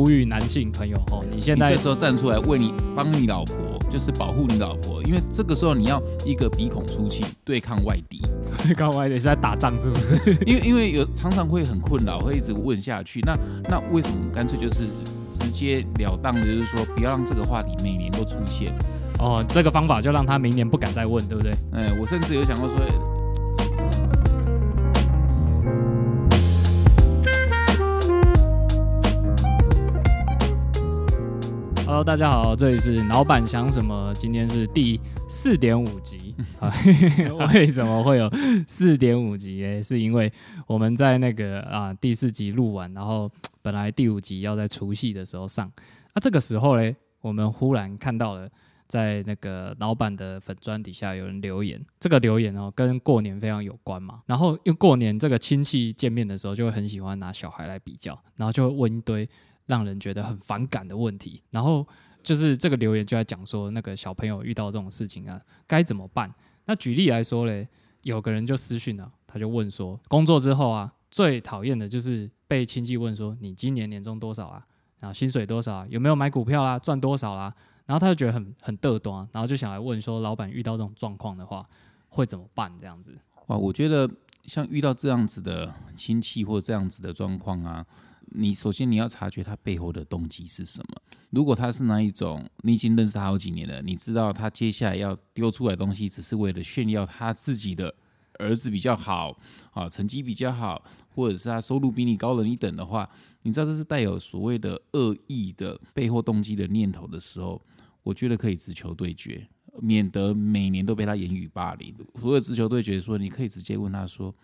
呼吁男性朋友哦，你现在这时候站出来为你帮你老婆，就是保护你老婆，因为这个时候你要一个鼻孔出气对抗外敌。对抗外敌是在打仗是不是？因为因为有常常会很困扰，会一直问下去。那那为什么干脆就是直截了当的，就是说不要让这个话题每年都出现？哦，这个方法就让他明年不敢再问，对不对？哎，我甚至有想过说。Hello，大家好，这里是老板想什么？今天是第四点五集 啊。为什么会有四点五集？诶，是因为我们在那个啊第四集录完，然后本来第五集要在除夕的时候上，那这个时候嘞，我们忽然看到了在那个老板的粉砖底下有人留言，这个留言哦跟过年非常有关嘛。然后因为过年这个亲戚见面的时候，就会很喜欢拿小孩来比较，然后就会问一堆。让人觉得很反感的问题，然后就是这个留言就在讲说，那个小朋友遇到这种事情啊，该怎么办？那举例来说嘞，有个人就私讯了，他就问说，工作之后啊，最讨厌的就是被亲戚问说，你今年年终多少啊？然后薪水多少啊？有没有买股票啦？赚多少啦？然后他就觉得很很嘚端，然后就想来问说，老板遇到这种状况的话，会怎么办？这样子？哇，我觉得像遇到这样子的亲戚或这样子的状况啊。你首先你要察觉他背后的动机是什么。如果他是那一种，你已经认识他好几年了，你知道他接下来要丢出来东西，只是为了炫耀他自己的儿子比较好啊，成绩比较好，或者是他收入比你高了一等的话，你知道这是带有所谓的恶意的背后动机的念头的时候，我觉得可以直球对决，免得每年都被他言语霸凌。所谓直球对决，说你可以直接问他说：“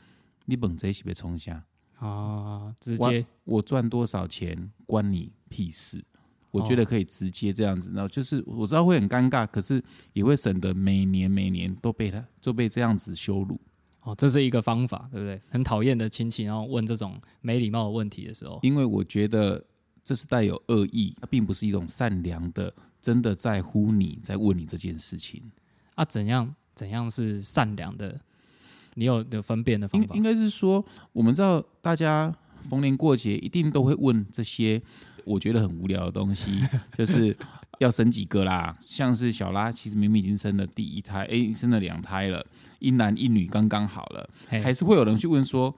你本贼是被冲下？”啊，直接我赚多少钱关你屁事？我觉得可以直接这样子，然后就是我知道会很尴尬，可是也会省得每年每年都被他就被这样子羞辱。哦，这是一个方法，对不对？很讨厌的亲戚，然后问这种没礼貌的问题的时候，因为我觉得这是带有恶意，它并不是一种善良的，真的在乎你在问你这件事情。啊，怎样怎样是善良的？你有有分辨的方法？应应该是说，我们知道大家逢年过节一定都会问这些我觉得很无聊的东西，就是要生几个啦？像是小拉，其实明明已经生了第一胎，哎，生了两胎了，一男一女刚刚好了，还是会有人去问说，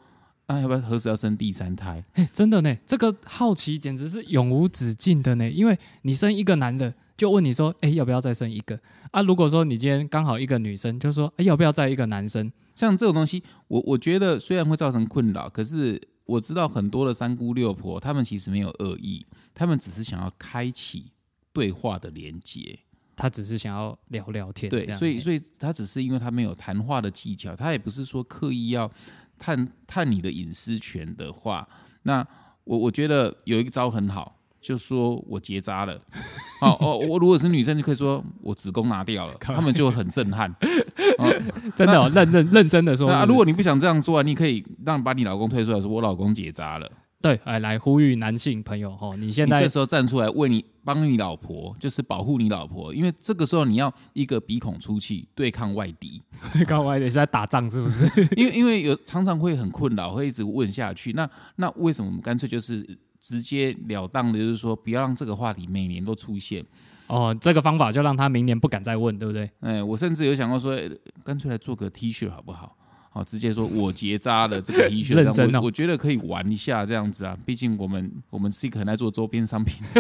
啊，要不要何时要生第三胎？哎，真的呢，这个好奇简直是永无止境的呢，因为你生一个男的。就问你说，哎，要不要再生一个啊？如果说你今天刚好一个女生，就说，哎，要不要再一个男生？像这种东西，我我觉得虽然会造成困扰，可是我知道很多的三姑六婆，他们其实没有恶意，他们只是想要开启对话的连接，他只是想要聊聊天。对，所以所以他只是因为他没有谈话的技巧，他也不是说刻意要探探你的隐私权的话，那我我觉得有一个招很好。就说我结扎了，哦哦，我如果是女生就可以说我子宫拿掉了，他们就很震撼，真的认认认真的说。那如果你不想这样说啊，你可以让把你老公推出来说我老公结扎了。对，哎，来呼吁男性朋友哦，你现在这时候站出来为你帮你老婆，就是保护你老婆，因为这个时候你要一个鼻孔出气对抗外敌。抗外敌是在打仗是不是？因为因为有常常会很困扰，会一直问下去。那那为什么我们干脆就是？直截了当的，就是说不要让这个话题每年都出现。哦，这个方法就让他明年不敢再问，对不对？哎，我甚至有想过说，干脆来做个 T 恤好不好？好，直接说我结扎了这个 T 恤，认真哦。我觉得可以玩一下这样子啊，毕竟我们我们是一个很爱做周边商品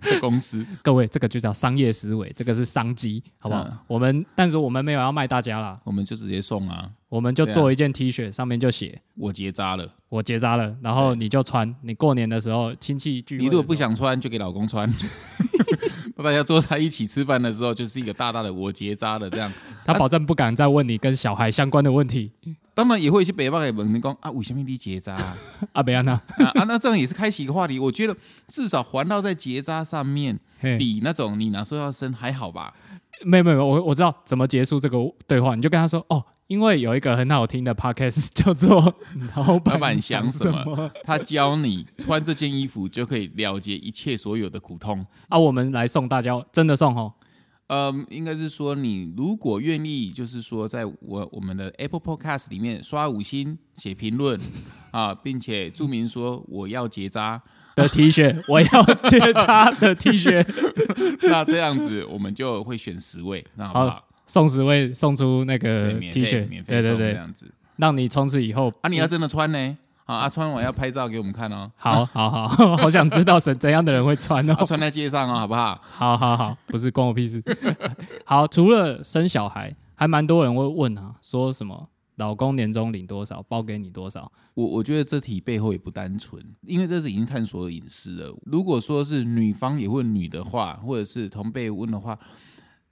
的公司。各位，这个就叫商业思维，这个是商机，好不好？我们但是我们没有要卖大家啦，我们就直接送啊。我们就做一件 T 恤，上面就写我结扎了，我结扎了，然后你就穿。你过年的时候亲戚聚，你如果不想穿，就给老公穿。大家坐在一起吃饭的时候，就是一个大大的我结扎了这样。他保证不敢再问你跟小孩相关的问题。当然也会去北方给问你讲啊，为什么你结扎？啊，北安娜啊，那这样也是开启一个话题。我觉得至少环绕在结扎上面，比那种你哪时候要生还好吧？没有没有，我我知道怎么结束这个对话，你就跟他说哦。因为有一个很好听的 podcast 叫做 《老板想什么》，他教你穿这件衣服就可以了结一切所有的苦痛啊！我们来送大家，真的送哦。嗯，应该是说你如果愿意，就是说在我我们的 Apple Podcast 里面刷五星写评论，啊，并且注明说我要结扎，的 T 恤，我要结扎的 T 恤，那这样子我们就会选十位，那好不好好？送十位送出那对，个 T 恤，免费送这对对这，样子。让你从此以后啊，你要真的穿呢？啊，啊穿完要拍照给我们看哦，好好好，好想知道怎怎样的人会穿哦啊，。穿在街上哦，好不好？好好好，不是关我屁事。好，除了生小孩，还蛮多人会问啊，说什么老公年终领多少，包给你多少？我我觉得这题背后也不单纯，因为这是已经探索了隐私了。如果说是女方也问女的话，或者是同辈问的话，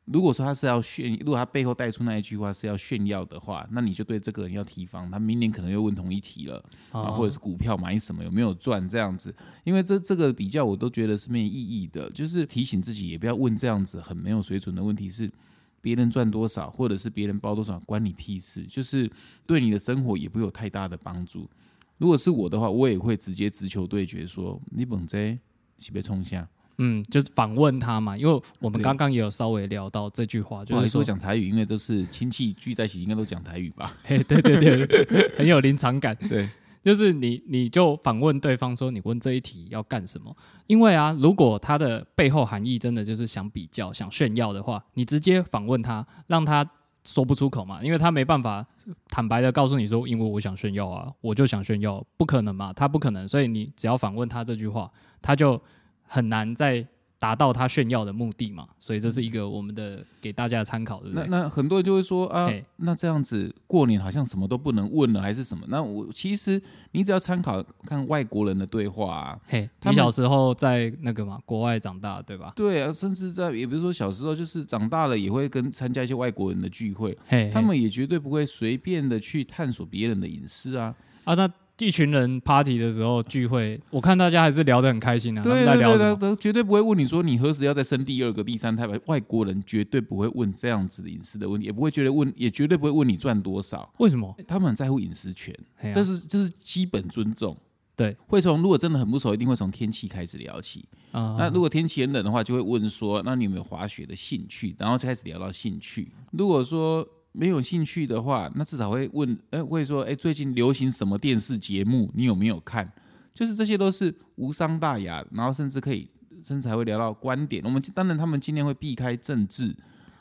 如果说他是要炫，如果他背后带出那一句话是要炫耀的话，那你就对这个人要提防，他明年可能又问同一题了啊，哦或者是股票买什么有没有赚这样子，因为这这个比较我都觉得是没有意义的，就是提醒自己也不要问这样子很没有水准的问题是。别人赚多少，或者是别人包多少，关你屁事。就是对你的生活也不会有太大的帮助。如果是我的话，我也会直接直球对决说：“你本这是被冲下。嗯，就是访问他嘛，因为我们对刚刚也有稍微聊到这句话，”就是说，讲台语，因为都是亲戚聚在一起，应该都讲台语吧？嘿，对对对，很有临场感。对，就是你你就访问对方说，你问这一题要干什么？因为啊，如果他的背后含义真的就是想比较、想炫耀的话，你直接访问他，让他说不出口嘛，因为他没办法坦白的告诉你说，因为我想炫耀啊，我就想炫耀，不可能嘛，他不可能，所以你只要反问他这句话，他就很难再达到他炫耀的目的嘛，所以这是一个我们的给大家的参考，对不那对？那很多人就会说啊，那这样子过年好像什么都不能问了，还是什么？那我其实你只要参考看外国人的对话啊，嘿，他小时候在那个嘛国外长大，对吧？对啊，甚至在也不是说小时候，就是长大了也会跟参加一些外国人的聚会，嘿，他们也绝对不会随便的去探索别人的隐私啊。啊，那一群人 party 的时候聚会，我看大家还是聊得很开心啊。他们在对对对对，绝对不会问你说你何时要再生第二个、第三胎吧。外国人绝对不会问这样子的隐私的问题，也不会觉得问，也绝对不会问你赚多少。为什么？他们很在乎隐私权，啊这是这是基本尊重。对，会从如果真的很不熟，一定会从天气开始聊起。啊，那如果天气很冷的话，就会问说，那你有没有滑雪的兴趣？然后就开始聊到兴趣。如果说没有兴趣的话，那至少会问，哎、会说，哎、最近流行什么电视节目？你有没有看？就是这些都是无伤大雅，然后甚至可以，甚至还会聊到观点。我们当然他们今天会避开政治，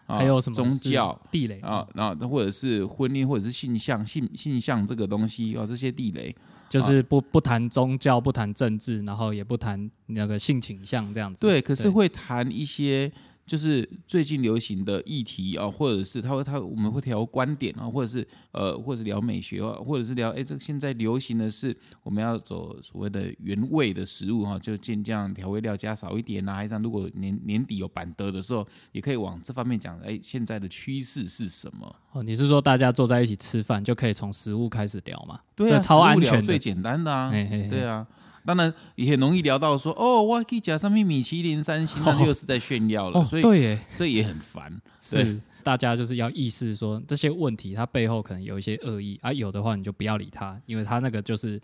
啊、还有什么宗教。地雷啊，然后或者是婚姻，或者是性向、性性向这个东西啊，这些地雷，就是不不谈宗教，不谈政治，然后也不谈那个性倾向这样子。对，可是会谈一些就是最近流行的议题啊，或者是他会他我们会聊观点啊，或者是呃，或者是聊美学啊，或者是聊哎，这个现在流行的是我们要走所谓的原味的食物哈、就尽量调味料加少一点啊，还是如果年年底有板德的时候，也可以往这方面讲，哎，现在的趋势是什么？哦，你是说大家坐在一起吃饭就可以从食物开始聊嘛？对啊，超安全。最简单的啊，嘿嘿嘿对啊。当然也很容易聊到说，哦，我可以讲上面米其林三星，那又是在炫耀了，哦，所以对耶，这也很烦。是大家就是要意识说这些问题，它背后可能有一些恶意啊，有的话你就不要理他，因为他那个就是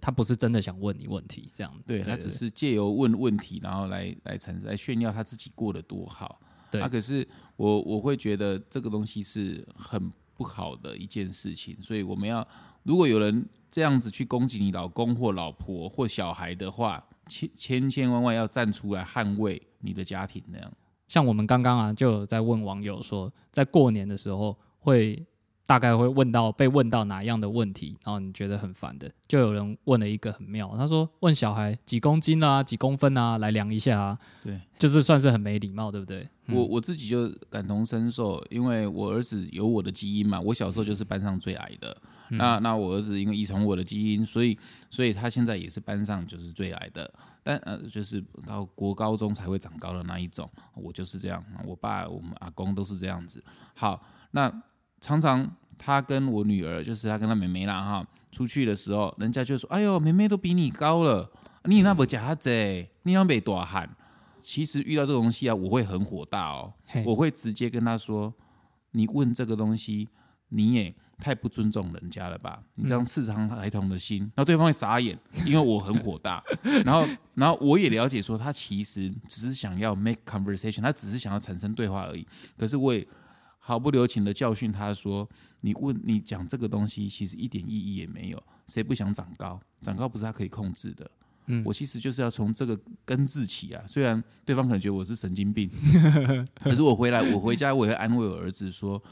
他不是真的想问你问题，这样对他只是借由问问题，然后来来产生来炫耀他自己过得多好。对啊，可是我我会觉得这个东西是很不好的一件事情，所以我们要如果有人这样子去攻击你老公或老婆或小孩的话，千千千万万要站出来捍卫你的家庭那样。像我们刚刚啊，就有在问网友说，在过年的时候会大概会问到被问到哪样的问题，然后你觉得很烦的，就有人问了一个很妙，他说问小孩几公斤啊、几公分啊，来量一下啊，对，就是算是很没礼貌，对不对？我我自己就感同身受，因为我儿子有我的基因嘛，我小时候就是班上最矮的。那那我儿子因为遗传我的基因，所以所以他现在也是班上就是最矮的。但呃，就是到国高中才会长高的那一种，我就是这样。我爸、我们阿公都是这样子。好，那常常他跟我女儿，就是他跟他妹妹啦哈，出去的时候，人家就说：“哎呦，妹妹都比你高了，你那不假子，你要被多喊。”其实遇到这个东西啊，我会很火大哦，我会直接跟他说：“你问这个东西，你也太不尊重人家了吧？你这样刺伤孩童的心。然后对方会傻眼，因为我很火大。然后，然后我也了解说，他其实只是想要 make conversation，他只是想要产生对话而已。可是我也毫不留情的教训他说：“你问你讲这个东西，其实一点意义也没有。谁不想长高？长高不是他可以控制的。嗯我其实就是要从这个根治起啊。虽然对方可能觉得我是神经病，可是我回来，我回家我也会安慰我儿子说，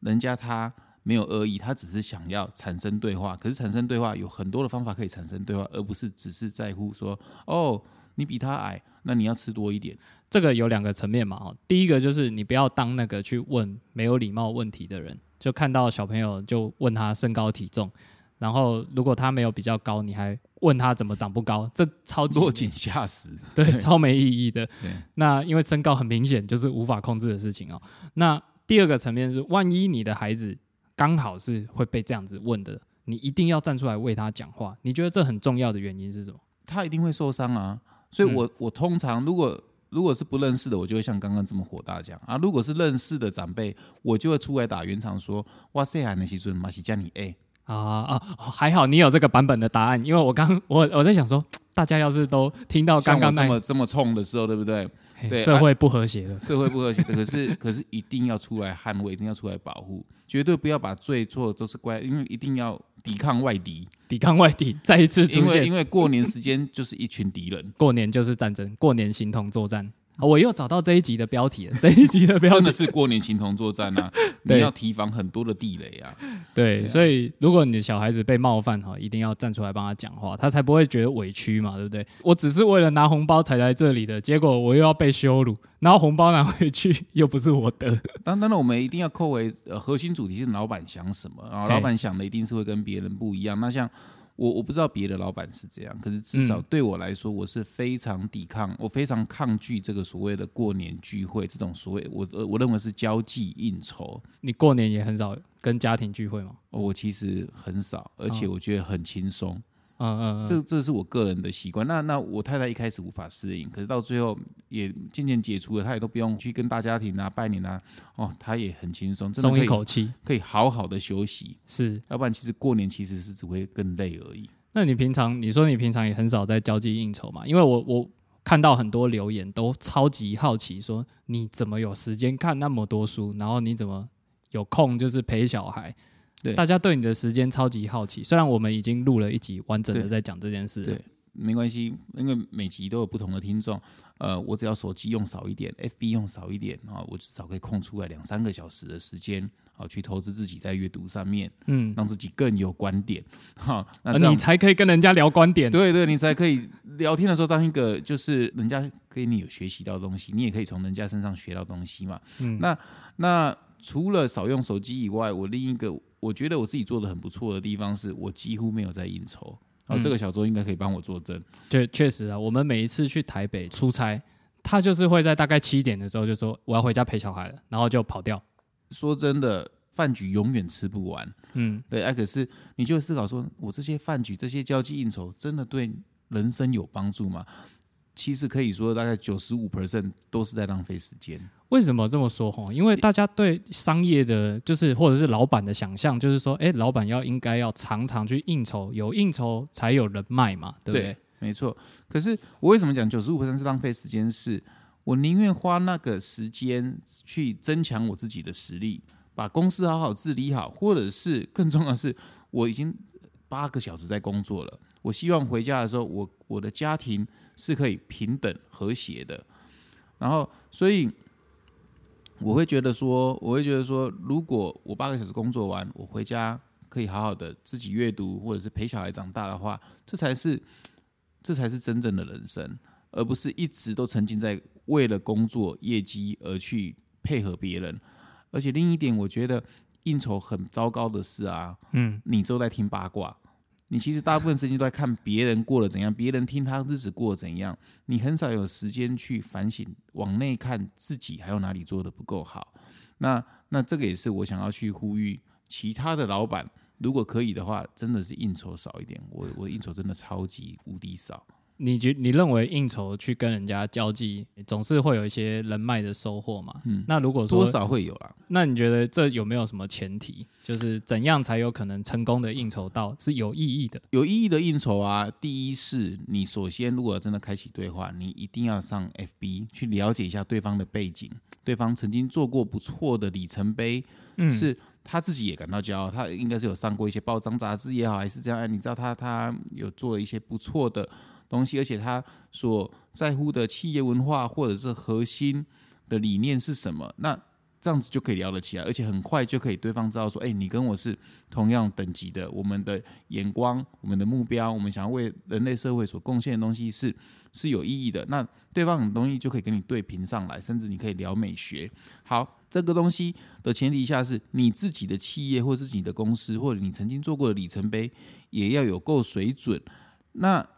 人家他没有恶意，他只是想要产生对话。可是产生对话有很多的方法可以产生对话，而不是只是在乎说哦，你比他矮，那你要吃多一点。这个有两个层面嘛，哦，第一个就是你不要当那个去问没有礼貌问题的人，就看到小朋友就问他身高体重，然后如果他没有比较高，你还问他怎么长不高，这超级 落井下石。对，超没意义的 对。那因为身高很明显就是无法控制的事情哦。那第二个层面是，万一你的孩子刚好是会被这样子问的，你一定要站出来为他讲话。你觉得这很重要的原因是什么？他一定会受伤啊。所以我，我、通常如果如果是不认识的，我就会像刚刚这么火大讲啊；如果是认识的长辈，我就会出来打圆场说：“哇塞，还那些孙马西加你哎，啊啊，还好你有这个版本的答案，因为我刚我我在想说，大家要是都听到刚刚那么这么冲的时候，对不对？嘿对社会不和谐的，社会不和谐，可是可是一定要出来捍卫，一定要出来保护，绝对不要把罪错都是怪，因为一定要抵抗外敌，抵抗外敌再一次因出现。为因为过年时间就是一群敌人，过年就是战争，过年形同作战。啊我又找到这一集的标题了，这一集的标题真的是过年情同作战啊！你要提防很多的地雷啊。对，对啊所以如果你的小孩子被冒犯哈，一定要站出来帮他讲话，他才不会觉得委屈嘛，对不对？我只是为了拿红包才来这里的，结果我又要被羞辱，然后红包拿回去又不是我的，当当然，我们一定要扣为呃核心主题是老板想什么，然后老板想的一定是会跟别人不一样。那像我我不知道别的老板是这样，可是至少嗯对我来说，我是非常抵抗，我非常抗拒这个所谓的过年聚会这种所谓我呃我认为是交际应酬。你过年也很少跟家庭聚会嘛？哦我其实很少，而且哦我觉得很轻松。嗯嗯嗯，这这是我个人的习惯。那那我太太一开始无法适应，可是到最后也渐渐解除了，她也都不用去跟大家庭啊拜年啊，哦，她也很轻松，真的松一口气可以好好的休息。是。要不然其实过年其实是只会更累而已。那你平常你说你平常也很少在交际应酬嘛？因为我我看到很多留言都超级好奇，说你怎么有时间看那么多书，然后你怎么有空就是陪小孩？对大家对你的时间超级好奇。虽然我们已经录了一集完整的在讲这件事了，对没关系，因为每集都有不同的听众。呃，我只要手机用少一点，FB 用少一点啊，我至少可以空出来两三个小时的时间啊，去投资自己在阅读上面，嗯，让自己更有观点。哈，那你才可以跟人家聊观点。对对，你才可以聊天的时候当一个就是人家跟你有学习到的东西，你也可以从人家身上学到东西嘛。嗯那那除了少用手机以外，我另一个我觉得我自己做的很不错的地方是，我几乎没有在应酬。哦，后这个小周应该可以帮我作证。确确实啊，我们每一次去台北出差，他就是会在大概七点的时候就说我要回家陪小孩了，然后就跑掉。说真的，饭局永远吃不完。嗯，对，哎、可是你就思考说，我这些饭局、这些交际应酬，真的对人生有帮助吗？其实可以说，大概九十五 percent 都是在浪费时间。为什么这么说？哈，因为大家对商业的，就是或者是老板的想象，就是说，哎，老板要应该要常常去应酬，有应酬才有人脉嘛，对不对？没错。可是我为什么讲九十五是浪费时间？是我宁愿花那个时间去增强我自己的实力，把公司好好治理好，或者是更重要的是，我已经八个小时在工作了，我希望回家的时候，我我的家庭是可以平等和谐的。然后，所以我会觉得说，我会觉得说，如果我八个小时工作完，我回家可以好好的自己阅读，或者是陪小孩长大的话，这才是这才是真正的人生，而不是一直都沉浸在为了工作业绩而去配合别人。而且另一点，我觉得应酬很糟糕的是啊，嗯，你都在听八卦，你其实大部分时间都在看别人过得怎样，别人听他日子过得怎样，你很少有时间去反省，往内看自己还有哪里做的不够好。那那这个也是我想要去呼吁其他的老板，如果可以的话，真的是应酬少一点。我我应酬真的超级无敌少。你觉你认为应酬去跟人家交际，总是会有一些人脉的收获嘛？嗯那如果说多少会有啦。那你觉得这有没有什么前提？就是怎样才有可能成功的应酬到是有意义的？有意义的应酬啊，第一是你首先如果真的开启对话，你一定要上 FB 去了解一下对方的背景，对方曾经做过不错的里程碑，嗯，是他自己也感到骄傲，他应该是有上过一些报章杂志也好，还是这样，哎你知道他他有做一些不错的东西，而且他所在乎的企业文化或者是核心的理念是什么？那这样子就可以聊得起来，而且很快就可以对方知道说，哎，你跟我是同样等级的，我们的眼光、我们的目标，我们想要为人类社会所贡献的东西是是有意义的。那对方很东西就可以跟你对平上来，甚至你可以聊美学。好，这个东西的前提下是你自己的企业或是你的公司，或者你曾经做过的里程碑，也要有够水准。那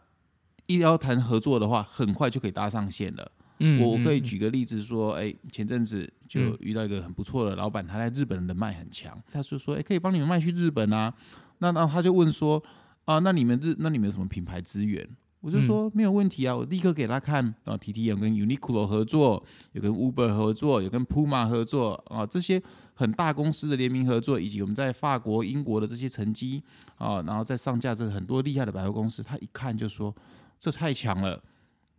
一要谈合作的话，很快就可以搭上线了。嗯我我可以嗯举个例子说，哎，前阵子就遇到一个很不错的老板，他在日本人的脉很强，他就说，哎，可以帮你们卖去日本啊。那那他就问说，啊，那你们日那你们有什么品牌资源？我就说没有问题啊，我立刻给他看啊，T T 有跟 Uniqlo 合作，有跟 Uber 合作，有跟 Puma 合作啊，这些很大公司的联名合作，以及我们在法国、英国的这些成绩啊，然后再上架这很多厉害的百货公司，他一看就说这太强了，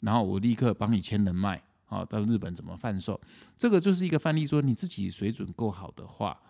然后我立刻帮你签人脉啊，到日本怎么贩售，这个就是一个范例，说你自己水准够好的话。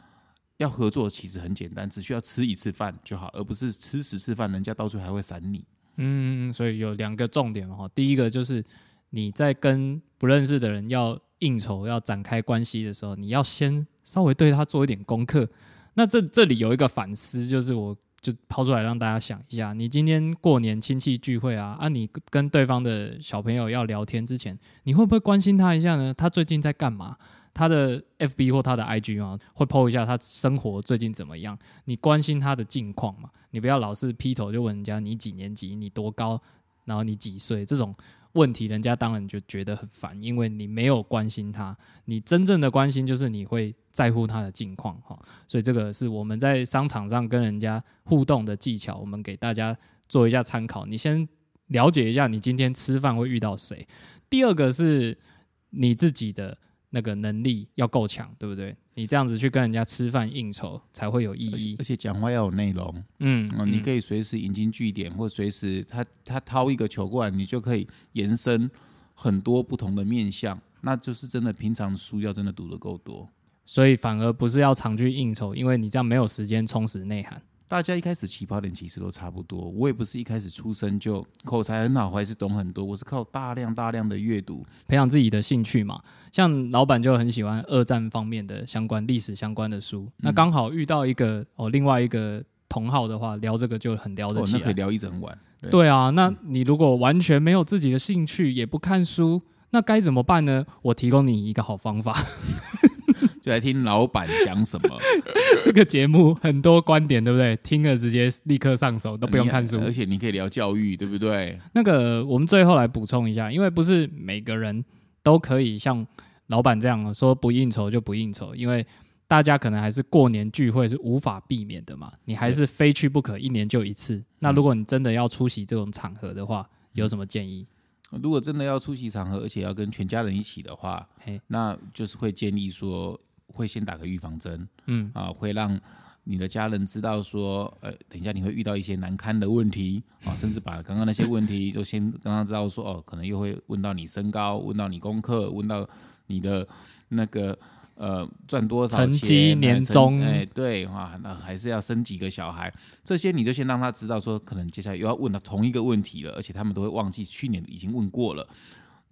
要合作其实很简单，只需要吃一次饭就好，而不是吃十次饭，人家到处还会闪你。嗯，所以有两个重点哈。第一个就是你在跟不认识的人要应酬、要展开关系的时候，你要先稍微对他做一点功课。那这这里有一个反思，就是我就抛出来让大家想一下：你今天过年亲戚聚会啊，啊，你跟对方的小朋友要聊天之前，你会不会关心他一下呢？他最近在干嘛？他的 FB 或他的 IG 啊，会 PO 一下他生活最近怎么样？你关心他的近况嘛？你不要老是劈头就问人家你几年级、你多高，然后你几岁这种问题，人家当然就觉得很烦，因为你没有关心他。你真正的关心就是你会在乎他的近况哈。所以这个是我们在商场上跟人家互动的技巧，我们给大家做一下参考。你先了解一下你今天吃饭会遇到谁。第二个是你自己的。那个能力要够强，对不对？你这样子去跟人家吃饭应酬才会有意义而。且讲话要有内容。嗯嗯，你可以以随时引经据典，或随时他他掏一个球过来，你就可以延伸很多不同的面向。那就是真的，平常书要真的读的够多。所以反而不是要常去应酬，因为你这样没有时间充实内涵。大家一开始起跑点其实都差不多，我也不是一开始出生就口才很好，还是懂很多，我是靠大量大量的阅读，培养自己的兴趣嘛。像老板就很喜欢二战方面的相关历史相关的书，那刚好遇到一个哦另外一个同好的话，聊这个就很聊得哦，起来。那可以聊一整晚。对对啊，那你如果完全没有自己的兴趣，也不看书，那该怎么办呢？我提供你一个好方法。就来听老板讲什么，这个节目很多观点，对不对？听了直接立刻上手，都不用看书。而且你可以聊教育，对不对？那个，我们最后来补充一下，因为不是每个人都可以像老板这样说不应酬就不应酬，因为大家可能还是过年聚会是无法避免的嘛，你还是非去不可，一年就一次。那如果你真的要出席这种场合的话，有什么建议？如果真的要出席场合，而且要跟全家人一起的话，嘿，那就是会建议说，会先打个预防针嗯啊，会让你的家人知道说，呃，等一下你会遇到一些难堪的问题啊，甚至把刚刚那些问题都先让他知道说，哦，可能又会问到你身高，问到你功课，问到你的那个呃赚多少钱成绩哎年终哎，对啊，那还是要生几个小孩，这些你就先让他知道说，可能接下来又要问到同一个问题了，而且他们都会忘记去年已经问过了。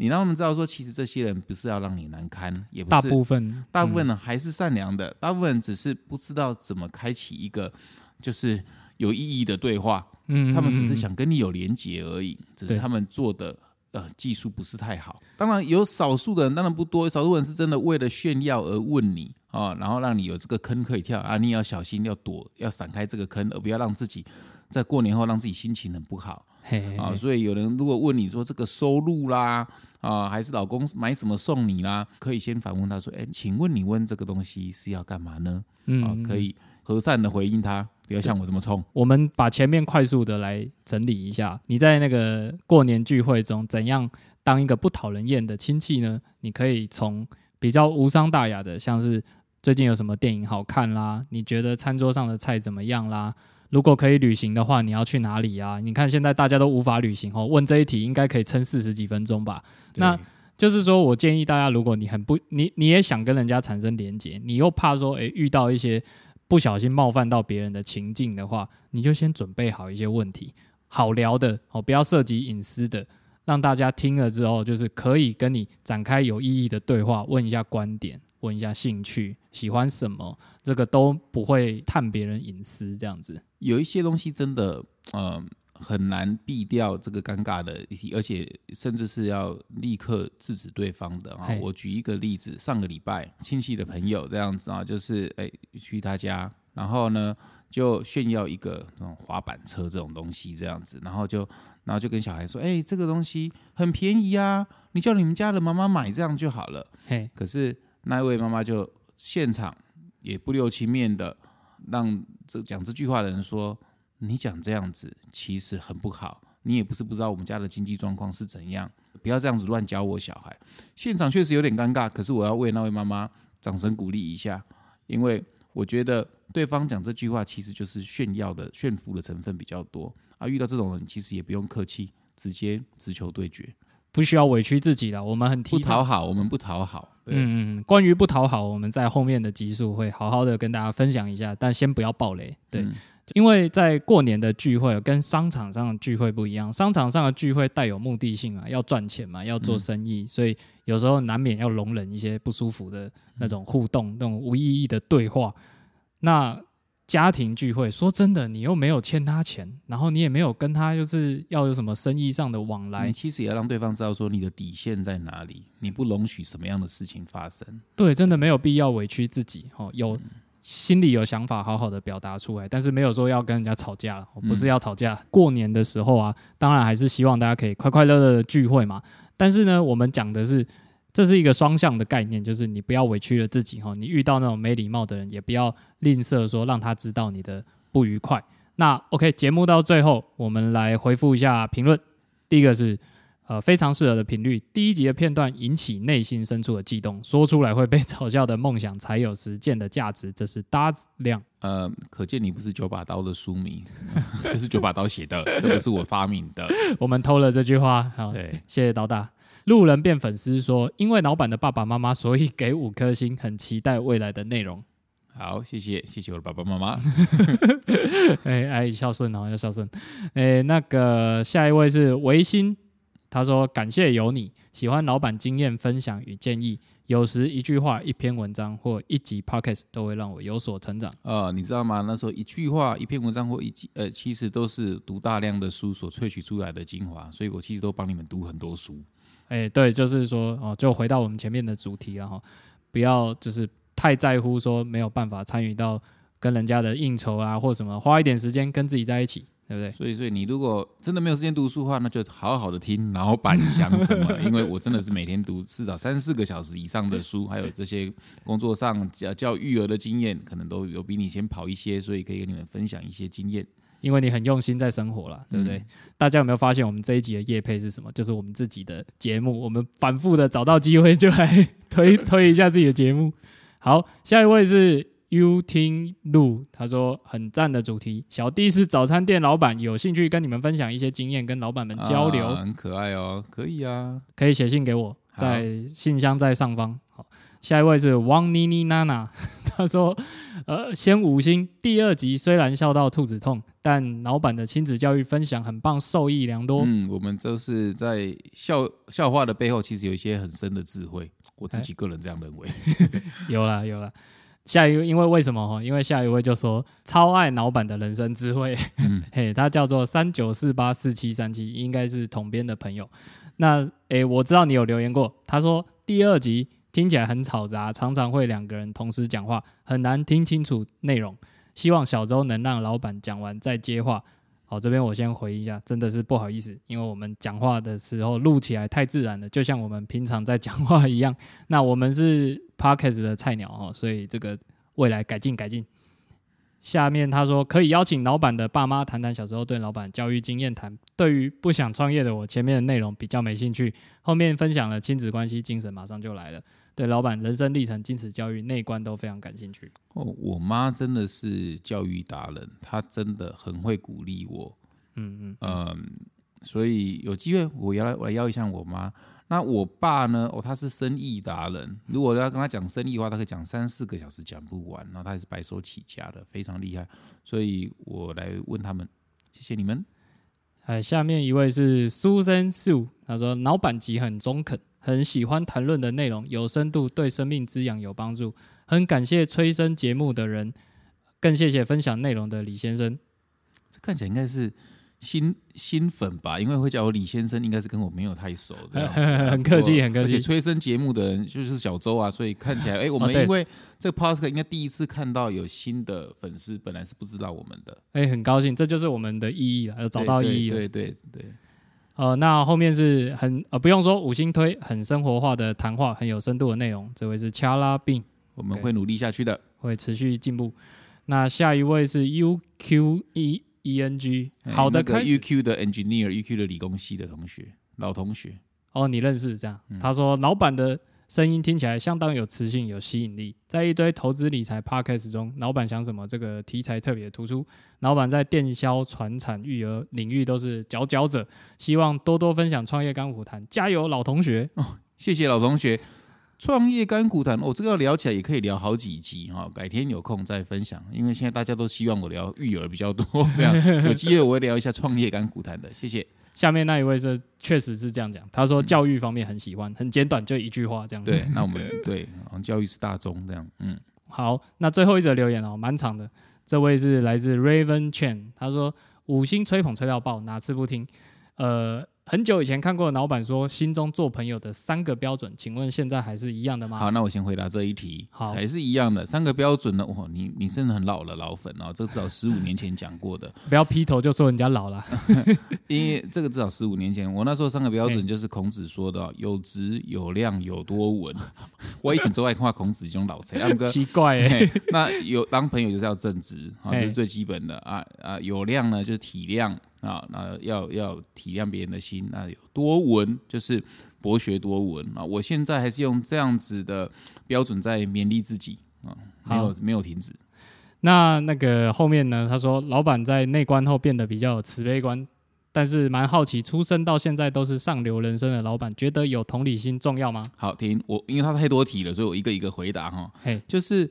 你让他们知道说，其实这些人不是要让你难堪，也不是大部分大部分呢还是善良的，大部分只是不知道怎么开启一个就是有意义的对话。嗯，他们只是嗯想跟你有连结而已，只是他们做的呃技术不是太好。当然有少数的人，当然不多，少数人是真的为了炫耀而问你啊，然后让你有这个坑可以跳啊，你也要小心，要躲，要闪开这个坑，而不要让自己在过年后让自己心情很不好。啊，嘿所以有人如果问你说这个收入啦，啊，还是老公买什么送你啦，可以先反问他说，哎，请问你问这个东西是要干嘛呢？啊，嗯，可以和善的回应他，不要像我这么冲。我们把前面快速的来整理一下，你在那个过年聚会中怎样当一个不讨人厌的亲戚呢？你可以从比较无伤大雅的，像是最近有什么电影好看啦，你觉得餐桌上的菜怎么样啦？如果可以旅行的话，你要去哪里啊？你看现在大家都无法旅行哦，问这一题应该可以撑四十几分钟吧？那就是说我建议大家，如果你很不你你也想跟人家产生连结，你又怕说诶遇到一些不小心冒犯到别人的情境的话，你就先准备好一些问题，好聊的哦，不要涉及隐私的，让大家听了之后就是可以跟你展开有意义的对话，问一下观点，问一下兴趣，喜欢什么，这个都不会探别人隐私这样子。有一些东西真的，呃，很难避掉这个尴尬的议题，而且甚至是要立刻制止对方的啊。我举一个例子，上个礼拜亲戚的朋友这样子啊，就是哎去他家，然后呢就炫耀一个那种滑板车这种东西这样子，然后就然后就跟小孩说，哎，这个东西很便宜啊，你叫你们家的妈妈买这样就好了。嘿，可是那一位妈妈就现场也不留情面的让这讲这句话的人说：“你讲这样子其实很不好，你也不是不知道我们家的经济状况是怎样，不要这样子乱教我小孩。”现场确实有点尴尬，可是我要为那位妈妈掌声鼓励一下，因为我觉得对方讲这句话其实就是炫耀的、炫富的成分比较多啊。遇到这种人，其实也不用客气，直接直球对决，不需要委屈自己的，我们很提倡不讨好，我们不讨好。嗯嗯，关于不讨好，我们在后面的集数会好好的跟大家分享一下，但先不要暴雷。对，嗯因为在过年的聚会跟商场上的聚会不一样，商场上的聚会带有目的性嘛，要赚钱嘛，要做生意，所以有时候难免要容忍一些不舒服的那种互动、那种无意义的对话。那家庭聚会，说真的，你又没有欠他钱，然后你也没有跟他就是要有什么生意上的往来你，其实也要让对方知道说你的底线在哪里，你不容许什么样的事情发生。对，真的没有必要委屈自己哦。有心里有想法，好好的表达出来，但是没有说要跟人家吵架了，哦不是要吵架。过年的时候啊，当然还是希望大家可以快快乐乐的聚会嘛。但是呢，我们讲的是这是一个双向的概念，就是你不要委屈了自己哈。你遇到那种没礼貌的人，也不要吝啬说让他知道你的不愉快。那 OK，节目到最后，我们来回复一下评论。第一个是呃非常适合的频率，第一集的片段引起内心深处的悸动，说出来会被嘲笑的梦想才有实践的价值，这是搭子量。呃，可见你不是九把刀的书迷，这是九把刀写的，这不是我发明的。我们偷了这句话，好，对，谢谢刀大。路人变粉丝说，因为老板的爸爸妈妈，所以给五颗星，很期待未来的内容。好，谢谢，谢谢我的爸爸妈妈。哎哎，孝顺哦，要孝顺。哎，那个下一位是维新，他说感谢有你，喜欢老板经验分享与建议，有时一句话、一篇文章或一集 podcast 都会让我有所成长。呃，你知道吗？那时候一句话、一篇文章或一集，呃，其实都是读大量的书所萃取出来的精华，所以我其实都帮你们读很多书。哎，对，就是说哦，就回到我们前面的主题了哈，不要就是太在乎说没有办法参与到跟人家的应酬啊或什么，花一点时间跟自己在一起，对不对？所以，所以你如果真的没有时间读书的话，那就好好的听老板想什么。因为我真的是每天读至少三四个小时以上的书，还有这些工作上教教育儿的经验，可能都有比你先跑一些，所以可以跟你们分享一些经验。因为你很用心在生活了，对不对？嗯大家有没有发现我们这一集的夜配是什么？就是我们自己的节目，我们反复的找到机会就来推 推一下自己的节目。好，下一位是 You 听路，他说很赞的主题，小弟是早餐店老板，有兴趣跟你们分享一些经验，跟老板们交流，啊很可爱哦，可以啊。可以写信给我，在信箱在上方。好，下一位是汪妮妮娜娜，她说，呃，先五星。第二集虽然笑到肚子痛，但老板的亲子教育分享很棒，受益良多。嗯，我们都是在笑笑话的背后，其实有一些很深的智慧。我自己个人这样认为。有啦有啦。下一位，因为为什么哈？因为下一位就说超爱老板的人生智慧，嗯 嘿，他叫做三九四八四七三七，应该是统编的朋友。那诶，我知道你有留言过，他说第二集听起来很吵杂，常常会两个人同时讲话，很难听清楚内容。希望小周能让老板讲完再接话。好，这边我先回一下，真的是不好意思，因为我们讲话的时候录起来太自然了，就像我们平常在讲话一样。那我们是 Podcast 的菜鸟哦，所以这个未来改进改进。下面他说可以邀请老板的爸妈谈谈小时候对老板教育经验谈。对于不想创业的我，前面的内容比较没兴趣，后面分享了亲子关系精神，马上就来了。对老板人生历程、亲子教育、内观都非常感兴趣。哦，我妈真的是教育达人，她真的很会鼓励我。嗯嗯嗯，所以有机会我要来我来邀一下我妈。那我爸呢？哦，他是生意达人。如果要跟他讲生意的话，他可以讲三四个小时讲不完。然后他也是白手起家的，非常厉害。所以我来问他们，谢谢你们。哎，下面一位是 Susan Su，他说老板级很中肯，很喜欢谈论的内容有深度，对生命滋养有帮助。很感谢催生节目的人，更谢谢分享内容的李先生。这看起来应该是。新新粉吧，因为会叫我李先生，应该是跟我没有太熟的，很客气，很客气。而且催生节目的人就是小周啊，所以看起来，哎，我们 因为这个 podcast 应该第一次看到有新的粉丝，本来是不知道我们的，哎，很高兴，这就是我们的意义了，找到意义了，对对对。呃，那后面是很呃，不用说五星推，很生活化的谈话，很有深度的内容。这位是掐拉病，我们会努力下去的，会持续进步。那下一位是 UQE。E N G 好的，开 U Q 的 engineer，U Q 的理工系的同学，老同学哦，你认识这样？他说老板的声音听起来相当有磁性，有吸引力。在一堆投资理财 podcast 中，老板想什么？这个题材特别突出。老板在电销、传产、育儿领域都是佼佼者，希望多多分享创业干股谈，加油，老同学！哦，谢谢老同学。创业干股谈，哦，这个要聊起来也可以聊好几集哈，改天有空再分享。因为现在大家都希望我聊育儿比较多，这样 有机会我会聊一下创业干股谈的。谢谢。下面那一位是确实是这样讲，他说教育方面很喜欢，很简短，就一句话这样。对，那我们 对教育是大宗这样。嗯，好，那最后一则留言哦，蛮长的。这位是来自 Raven Chen，他说五星吹捧吹到爆，哪次不听？呃。很久以前看过老板说心中做朋友的三个标准，请问现在还是一样的吗？好，那我先回答这一题。好，还是一样的三个标准呢？哇，你你真的很老了，老粉哦，这至少 十五年前讲过的。不要劈头就说人家老了，因为这个至少十五年前，我那时候三个标准就是孔子说的：有质、有量、有多文。我以前都爱看孔子这种老贼，奇怪哎。那有当朋友就是要正直啊，这是最基本的啊啊。有量呢就是体谅。啊，那要要体谅别人的心，那有多闻就是博学多闻啊！我现在还是用这样子的标准在勉励自己啊，没有没有停止。那那个后面呢？他说，老板在内观后变得比较有慈悲观，但是蛮好奇，出生到现在都是上流人生的老板，觉得有同理心重要吗？好，停我，因为他太多题了，所以我一个一个回答哈。嘿，就是。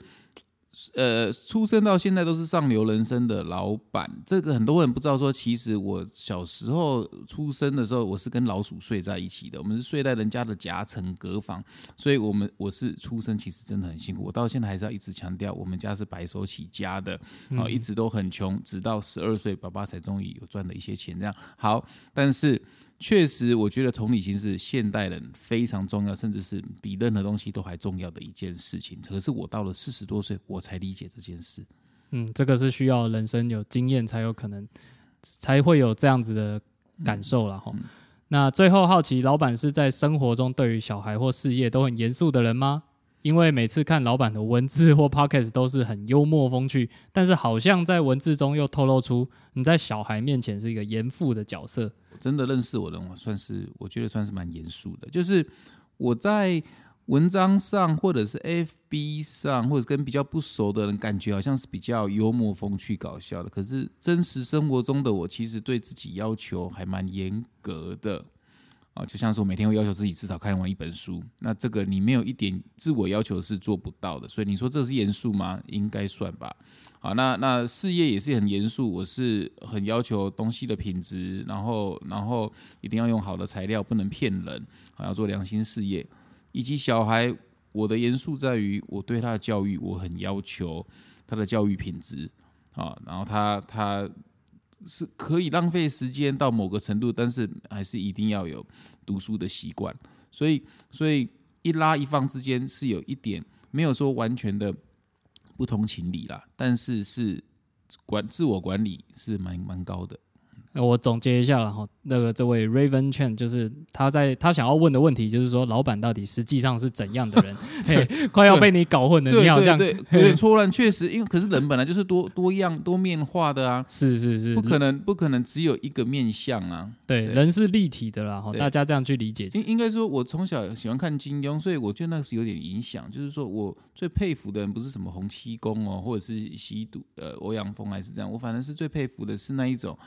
呃，出生到现在都是上流人生的老板，这个很多人不知道。说其实我小时候出生的时候，我是跟老鼠睡在一起的，我们是睡在人家的夹层隔房，所以我们我是出生其实真的很辛苦。我到现在还是要一直强调，我们家是白手起家的，啊，一直都很穷，直到十二岁，爸爸才终于有赚了一些钱。这样好，但是。确实，我觉得同理心是现代人非常重要，甚至是比任何东西都还重要的一件事情。可是我到了四十多岁，我才理解这件事。嗯，这个是需要人生有经验才有可能，才会有这样子的感受了哈。那最后好奇，老板是在生活中对于小孩或事业都很严肃的人吗？因为每次看老板的文字或 podcast 都是很幽默风趣，但是好像在文字中又透露出你在小孩面前是一个严父的角色。真的认识我的，我算是我觉得算是蛮严肃的。就是我在文章上，或者是 FB 上，或者跟比较不熟的人，感觉好像是比较幽默风趣搞笑的。可是真实生活中的我，其实对自己要求还蛮严格的啊。就像是我每天会要求自己至少看完一本书，那这个你没有一点自我要求是做不到的。所以你说这是严肃吗？应该算吧。好，那那事业也是很严肃，我是很要求东西的品质，然后然后一定要用好的材料，不能骗人，还要做良心事业。以及小孩，我的严肃在于我对他的教育，我很要求他的教育品质啊，然后他他是可以浪费时间到某个程度，但是还是一定要有读书的习惯。所以所以一拉一放之间是有一点没有说完全的。不通情理啦，但是是管自我管理是蛮蛮高的。呃我总结一下了哈，那个这位 Raven Chen 就是他在他想要问的问题，就是说老板到底实际上是怎样的人？嘿，快要被你搞混了，你好像对对，有点错乱，确实，因为可是人本来就是多多样多面化的啊，是是是，不可能不可能只有一个面相啊。对，对人是立体的啦，哈，大家这样去理解。应应该说，我从小喜欢看金庸，所以我觉得那是有点影响。就是说我最佩服的人不是什么洪七公哦，或者是吸毒呃欧阳锋，还是这样。我反正是最佩服的是那一种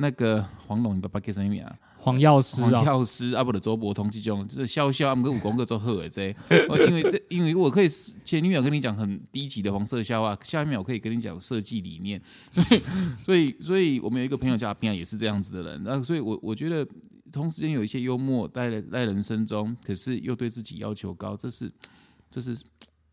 那个黄龙，你爸爸叫什么名啊？黄药师黄啊，药师啊，不的周伯通这种，就是笑笑，他们跟武功各做好的这，我因为这因为我可以前一秒跟你讲很低级的黄色笑话，下一秒可以跟你讲设计理念，所以所以所以我们有一个朋友叫阿斌啊，也是这样子的人，那所以我我觉得同时间有一些幽默在在人生中，可是又对自己要求高，这是这是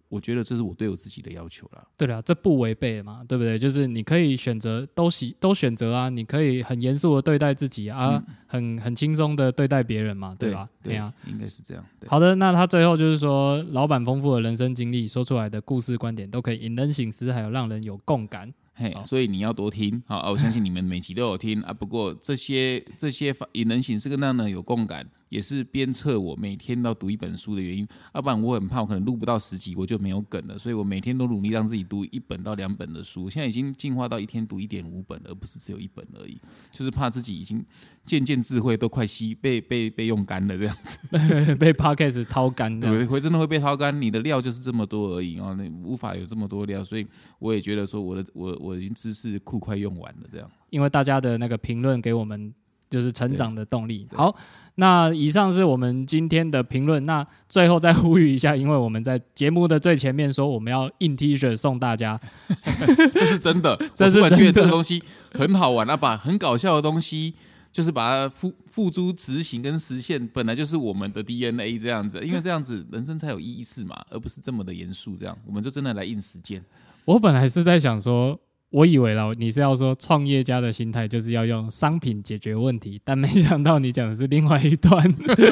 我觉得这是我对我自己的要求啦。对了，这不违背嘛，对不对？就是你可以选择都喜都选择啊，你可以很严肃的对待自己啊，很很轻松的对待别人嘛，对吧？对呀、应该是这样。对，好的，那他最后就是说，老板丰富的人生经历说出来的故事观点，都可以引人醒思，还有让人有共感。嘿好，所以你要多听好、啊！我相信你们每集都有听啊。不过这些这些法引人醒思跟让人有共感，也是鞭策我每天都要读一本书的原因。要、不然我很怕我可能录不到十集我就没有梗了，所以我每天都努力让自己读一本到两本的书。现在已经进化到一天读一点五本，而不是只有一本而已。就是怕自己已经渐渐智慧都快吸被被被用干了这样子。被 podcast 掏干这样。对，会真的会被掏干。你的料就是这么多而已啊，那无法有这么多料，所以我也觉得说我的我我已经知识库快用完了这样。因为大家的那个评论给我们就是成长的动力。好，那以上是我们今天的评论。那最后再呼吁一下，因为我们在节目的最前面说我们要印 T 恤送大家，这是真的，这是我觉得这个东西很好玩啊，把很搞笑的东西，就是把它付付诸执行跟实现，本来就是我们的 DNA 这样子，因为这样子人生才有意思嘛，而不是这么的严肃。这样，我们就真的来印时间。我本来是在想说。我以为了，你是要说创业家的心态就是要用商品解决问题，但没想到你讲的是另外一段，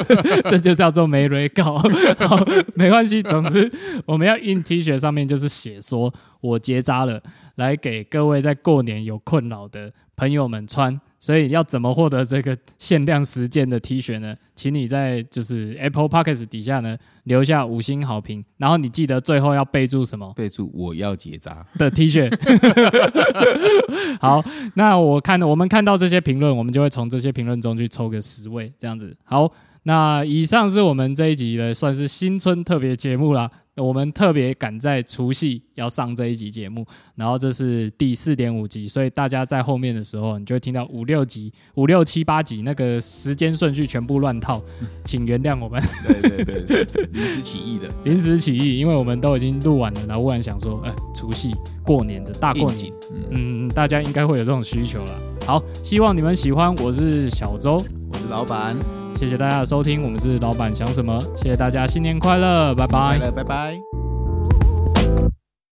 这就叫做没蕊稿。好，没关系，总之我们要印 T 恤上面就是写说我结扎了，来给各位在过年有困扰的朋友们穿。所以要怎么获得这个限量十件的 T 恤呢？请你在就是 Apple Podcast 底下呢留下五星好评，然后你记得最后要备注什么？备注我要结扎，的 T 恤。好，那我看我们看到这些评论，我们就会从这些评论中去抽个十位这样子。好，那以上是我们这一集的算是新春特别节目啦。我们特别赶在除夕要上这一集节目，然后这是第四点五集，所以大家在后面的时候，你就会听到五六集、五六七八集那个时间顺序全部乱套，请原谅我们对对对，临时起意的临时起意，因为我们都已经录完了，然后忽然想说，呃，除夕过年的大过年，嗯，嗯，大家应该会有这种需求了。好，希望你们喜欢。我是小周，我是老板，谢谢大家的收听，我们是老板想什么，谢谢大家，新年快乐，拜拜拜拜。